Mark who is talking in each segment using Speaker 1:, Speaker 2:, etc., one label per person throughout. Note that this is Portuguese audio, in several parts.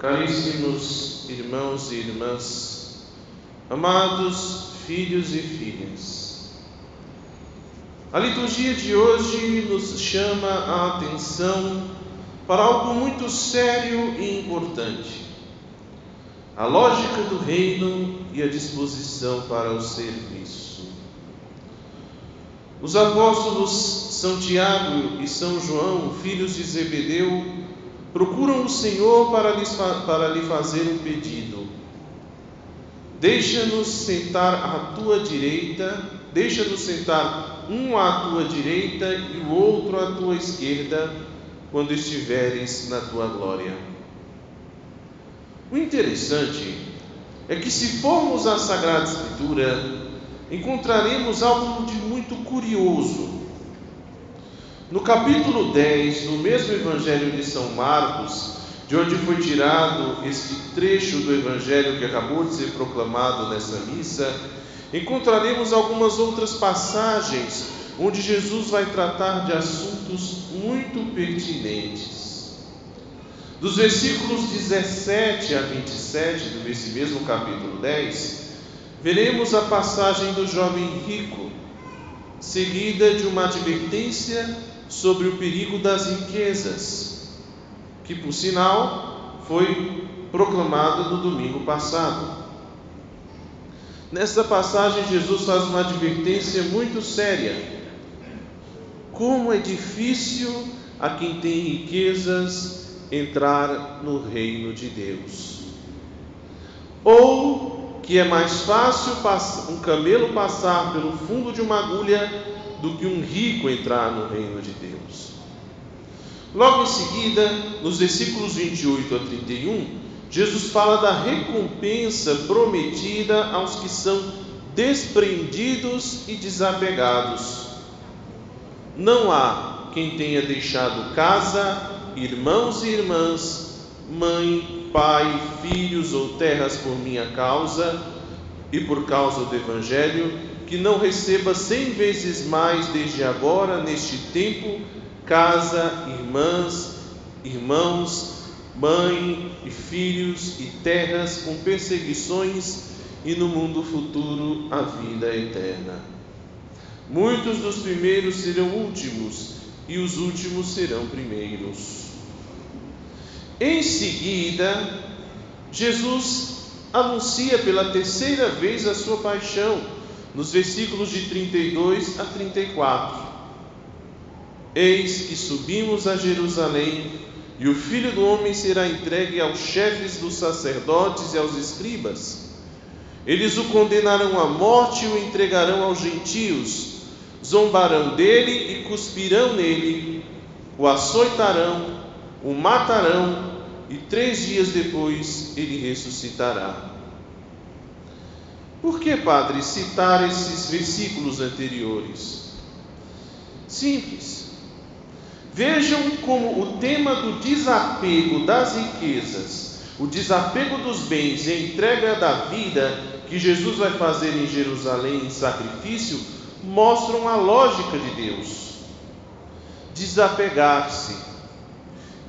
Speaker 1: Caríssimos irmãos e irmãs, amados filhos e filhas, a liturgia de hoje nos chama a atenção para algo muito sério e importante: a lógica do reino e a disposição para o serviço. Os apóstolos São Tiago e São João, filhos de Zebedeu, procuram o Senhor para, para lhe fazer um pedido. Deixa-nos sentar à tua direita, deixa-nos sentar um à tua direita e o outro à tua esquerda, quando estiveres na tua glória. O interessante é que, se formos à Sagrada Escritura, encontraremos algo de muito curioso no capítulo 10 do mesmo Evangelho de São Marcos, de onde foi tirado este trecho do Evangelho que acabou de ser proclamado nessa missa, encontraremos algumas outras passagens onde Jesus vai tratar de assuntos muito pertinentes. Dos versículos 17 a 27 desse mesmo capítulo 10, veremos a passagem do jovem rico, seguida de uma advertência sobre o perigo das riquezas, que por sinal foi proclamado no domingo passado. Nesta passagem, Jesus faz uma advertência muito séria. Como é difícil a quem tem riquezas entrar no reino de Deus. Ou que é mais fácil um camelo passar pelo fundo de uma agulha do que um rico entrar no reino de Deus. Logo em seguida, nos versículos 28 a 31, Jesus fala da recompensa prometida aos que são desprendidos e desapegados. Não há quem tenha deixado casa, irmãos e irmãs, mãe, pai, filhos ou terras por minha causa e por causa do Evangelho que não receba cem vezes mais desde agora, neste tempo, casa, irmãs, irmãos, mãe e filhos e terras com perseguições e no mundo futuro a vida eterna. Muitos dos primeiros serão últimos e os últimos serão primeiros. Em seguida, Jesus anuncia pela terceira vez a sua paixão nos versículos de 32 a 34. Eis que subimos a Jerusalém, e o filho do homem será entregue aos chefes dos sacerdotes e aos escribas. Eles o condenarão à morte e o entregarão aos gentios, zombarão dele e cuspirão nele, o açoitarão, o matarão, e três dias depois ele ressuscitará. Por que, padre, citar esses versículos anteriores? Simples. Vejam como o tema do desapego das riquezas, o desapego dos bens e a entrega da vida que Jesus vai fazer em Jerusalém em sacrifício mostram a lógica de Deus. Desapegar-se,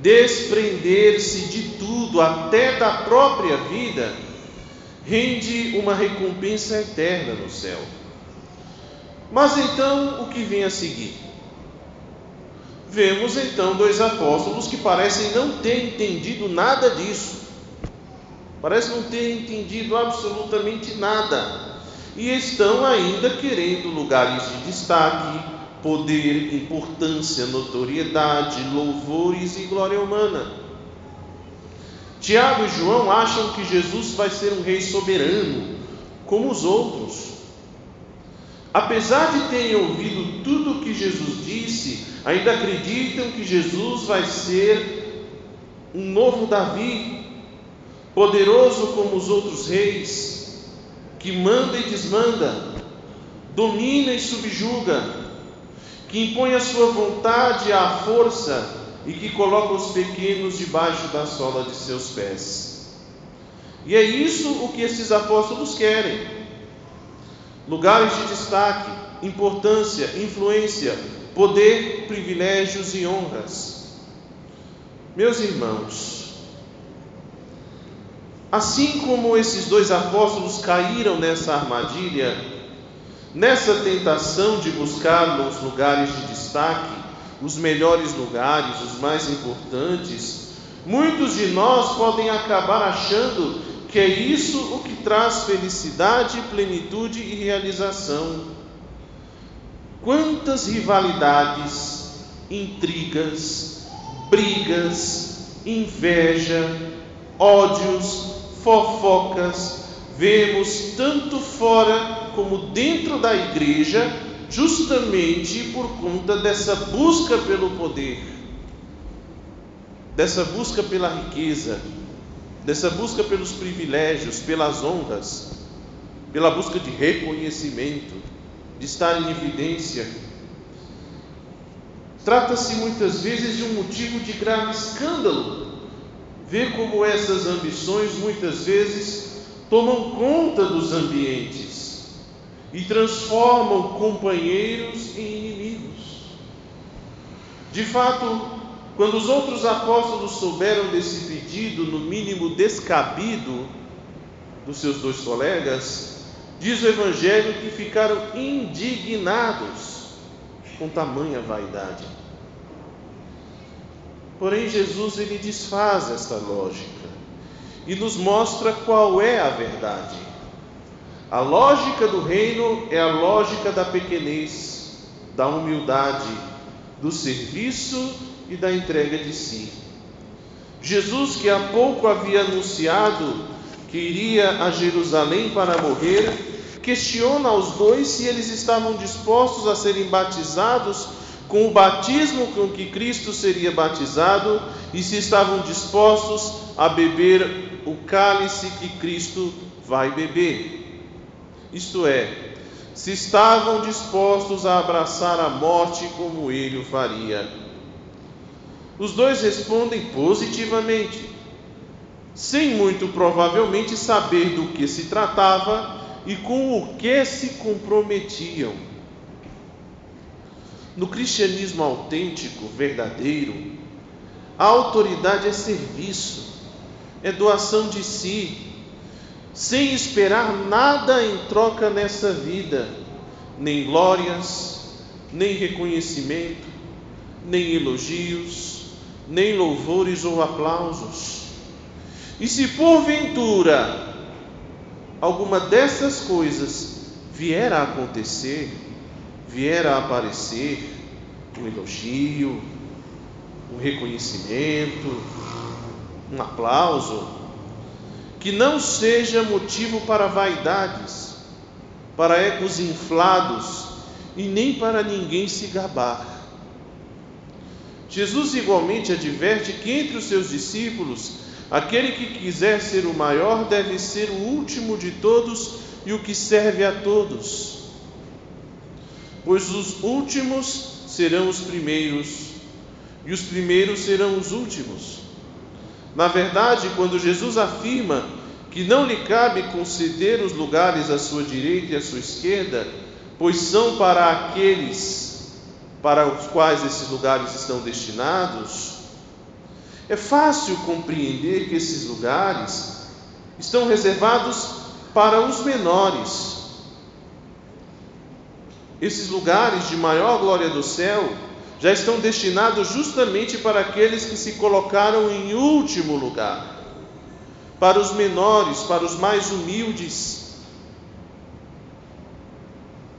Speaker 1: desprender-se de tudo, até da própria vida rende uma recompensa eterna no céu. Mas então, o que vem a seguir? Vemos então dois apóstolos que parecem não ter entendido nada disso. Parecem não ter entendido absolutamente nada. E estão ainda querendo lugares de destaque, poder, importância, notoriedade, louvores e glória humana. Tiago e João acham que Jesus vai ser um rei soberano, como os outros. Apesar de terem ouvido tudo o que Jesus disse, ainda acreditam que Jesus vai ser um novo Davi, poderoso como os outros reis, que manda e desmanda, domina e subjuga, que impõe a sua vontade à força e que coloca os pequenos debaixo da sola de seus pés. E é isso o que esses apóstolos querem: lugares de destaque, importância, influência, poder, privilégios e honras. Meus irmãos, Assim como esses dois apóstolos caíram nessa armadilha, nessa tentação de buscar os lugares de destaque, os melhores lugares, os mais importantes, muitos de nós podem acabar achando que é isso o que traz felicidade, plenitude e realização. Quantas rivalidades, intrigas, brigas, inveja, ódios, fofocas vemos tanto fora como dentro da igreja, justamente por conta dessa busca pelo poder, dessa busca pela riqueza, dessa busca pelos privilégios, pelas honras, pela busca de reconhecimento, de estar em evidência. Trata-se muitas vezes de um motivo de grave escândalo. Ver como essas ambições muitas vezes tomam conta dos ambientes e transformam companheiros em inimigos. De fato, quando os outros apóstolos souberam desse pedido, no mínimo descabido, dos seus dois colegas, diz o Evangelho que ficaram indignados com tamanha vaidade. Porém, Jesus ele desfaz esta lógica e nos mostra qual é a verdade. A lógica do reino é a lógica da pequenez, da humildade, do serviço e da entrega de si. Jesus, que há pouco havia anunciado que iria a Jerusalém para morrer, questiona aos dois se eles estavam dispostos a serem batizados com o batismo com que Cristo seria batizado e se estavam dispostos a beber o cálice que Cristo vai beber. Isto é, se estavam dispostos a abraçar a morte como ele o faria. Os dois respondem positivamente, sem muito provavelmente saber do que se tratava e com o que se comprometiam. No cristianismo autêntico, verdadeiro, a autoridade é serviço, é doação de si, sem esperar nada em troca nessa vida, nem glórias, nem reconhecimento, nem elogios, nem louvores ou aplausos. E se porventura alguma dessas coisas vier a acontecer, vier a aparecer, um elogio, um reconhecimento, um aplauso, que não seja motivo para vaidades, para ecos inflados e nem para ninguém se gabar Jesus igualmente adverte que entre os seus discípulos, aquele que quiser ser o maior deve ser o último de todos e o que serve a todos. Pois os últimos serão os primeiros, e os primeiros serão os últimos. Na verdade, quando Jesus afirma que não lhe cabe conceder os lugares à sua direita e à sua esquerda, pois são para aqueles para os quais esses lugares estão destinados, é fácil compreender que esses lugares estão reservados para os menores. Esses lugares de maior glória do céu já estão destinados justamente para aqueles que se colocaram em último lugar, para os menores, para os mais humildes,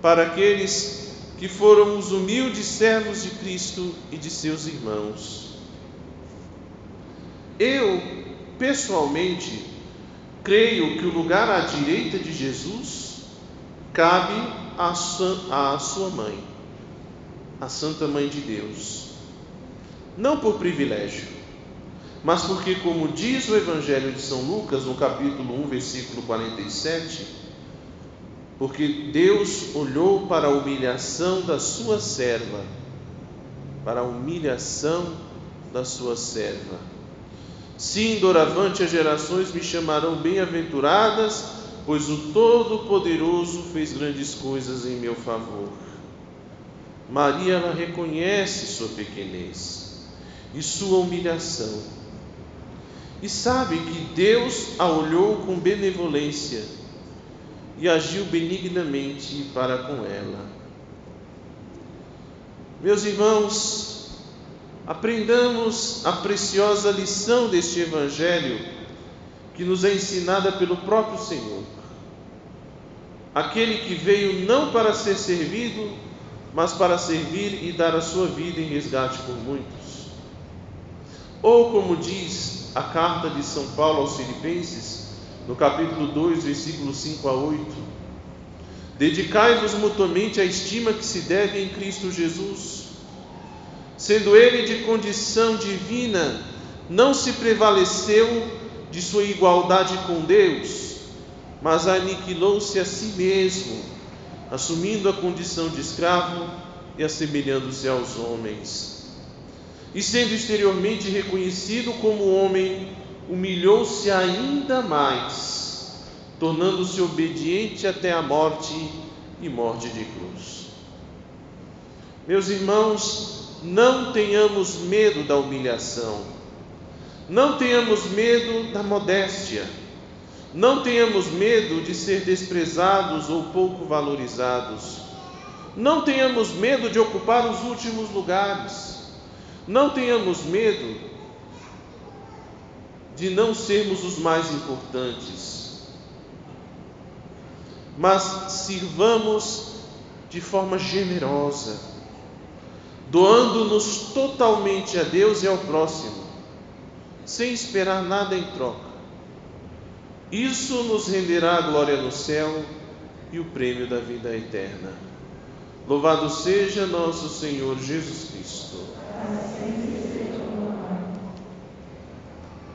Speaker 1: para aqueles que foram os humildes servos de Cristo e de seus irmãos. Eu, pessoalmente, creio que o lugar à direita de Jesus cabe à sua mãe, a Santa Mãe de Deus. Não por privilégio, mas porque, como diz o Evangelho de São Lucas, no capítulo 1, versículo 47, porque Deus olhou para a humilhação da sua serva, para a humilhação da sua serva. Sim, doravante as gerações me chamarão bem-aventuradas, pois o Todo-Poderoso fez grandes coisas em meu favor. Maria ela reconhece sua pequenez e sua humilhação. e sabe que Deus a olhou com benevolência e agiu benignamente para com ela. Meus irmãos, aprendamos a preciosa lição deste Evangelho que nos é ensinada pelo próprio Senhor. Aquele que veio não para ser servido, mas para servir e dar a sua vida em resgate por muitos. Ou como diz a carta de São Paulo aos Filipenses, no capítulo 2, versículos 5 a 8: Dedicai-vos mutuamente à estima que se deve em Cristo Jesus. Sendo ele de condição divina, não se prevaleceu de sua igualdade com Deus, mas aniquilou-se a si mesmo, assumindo a condição de escravo e assemelhando-se aos homens. E sendo exteriormente reconhecido como homem, humilhou-se ainda mais, tornando-se obediente até a morte e morte de cruz. Meus irmãos, não tenhamos medo da humilhação, não tenhamos medo da modéstia, não tenhamos medo de ser desprezados ou pouco valorizados, não tenhamos medo de ocupar os últimos lugares. Não tenhamos medo de não sermos os mais importantes, mas sirvamos de forma generosa, doando-nos totalmente a Deus e ao próximo, sem esperar nada em troca. Isso nos renderá a glória no céu e o prêmio da vida eterna. Louvado seja nosso Senhor Jesus Cristo.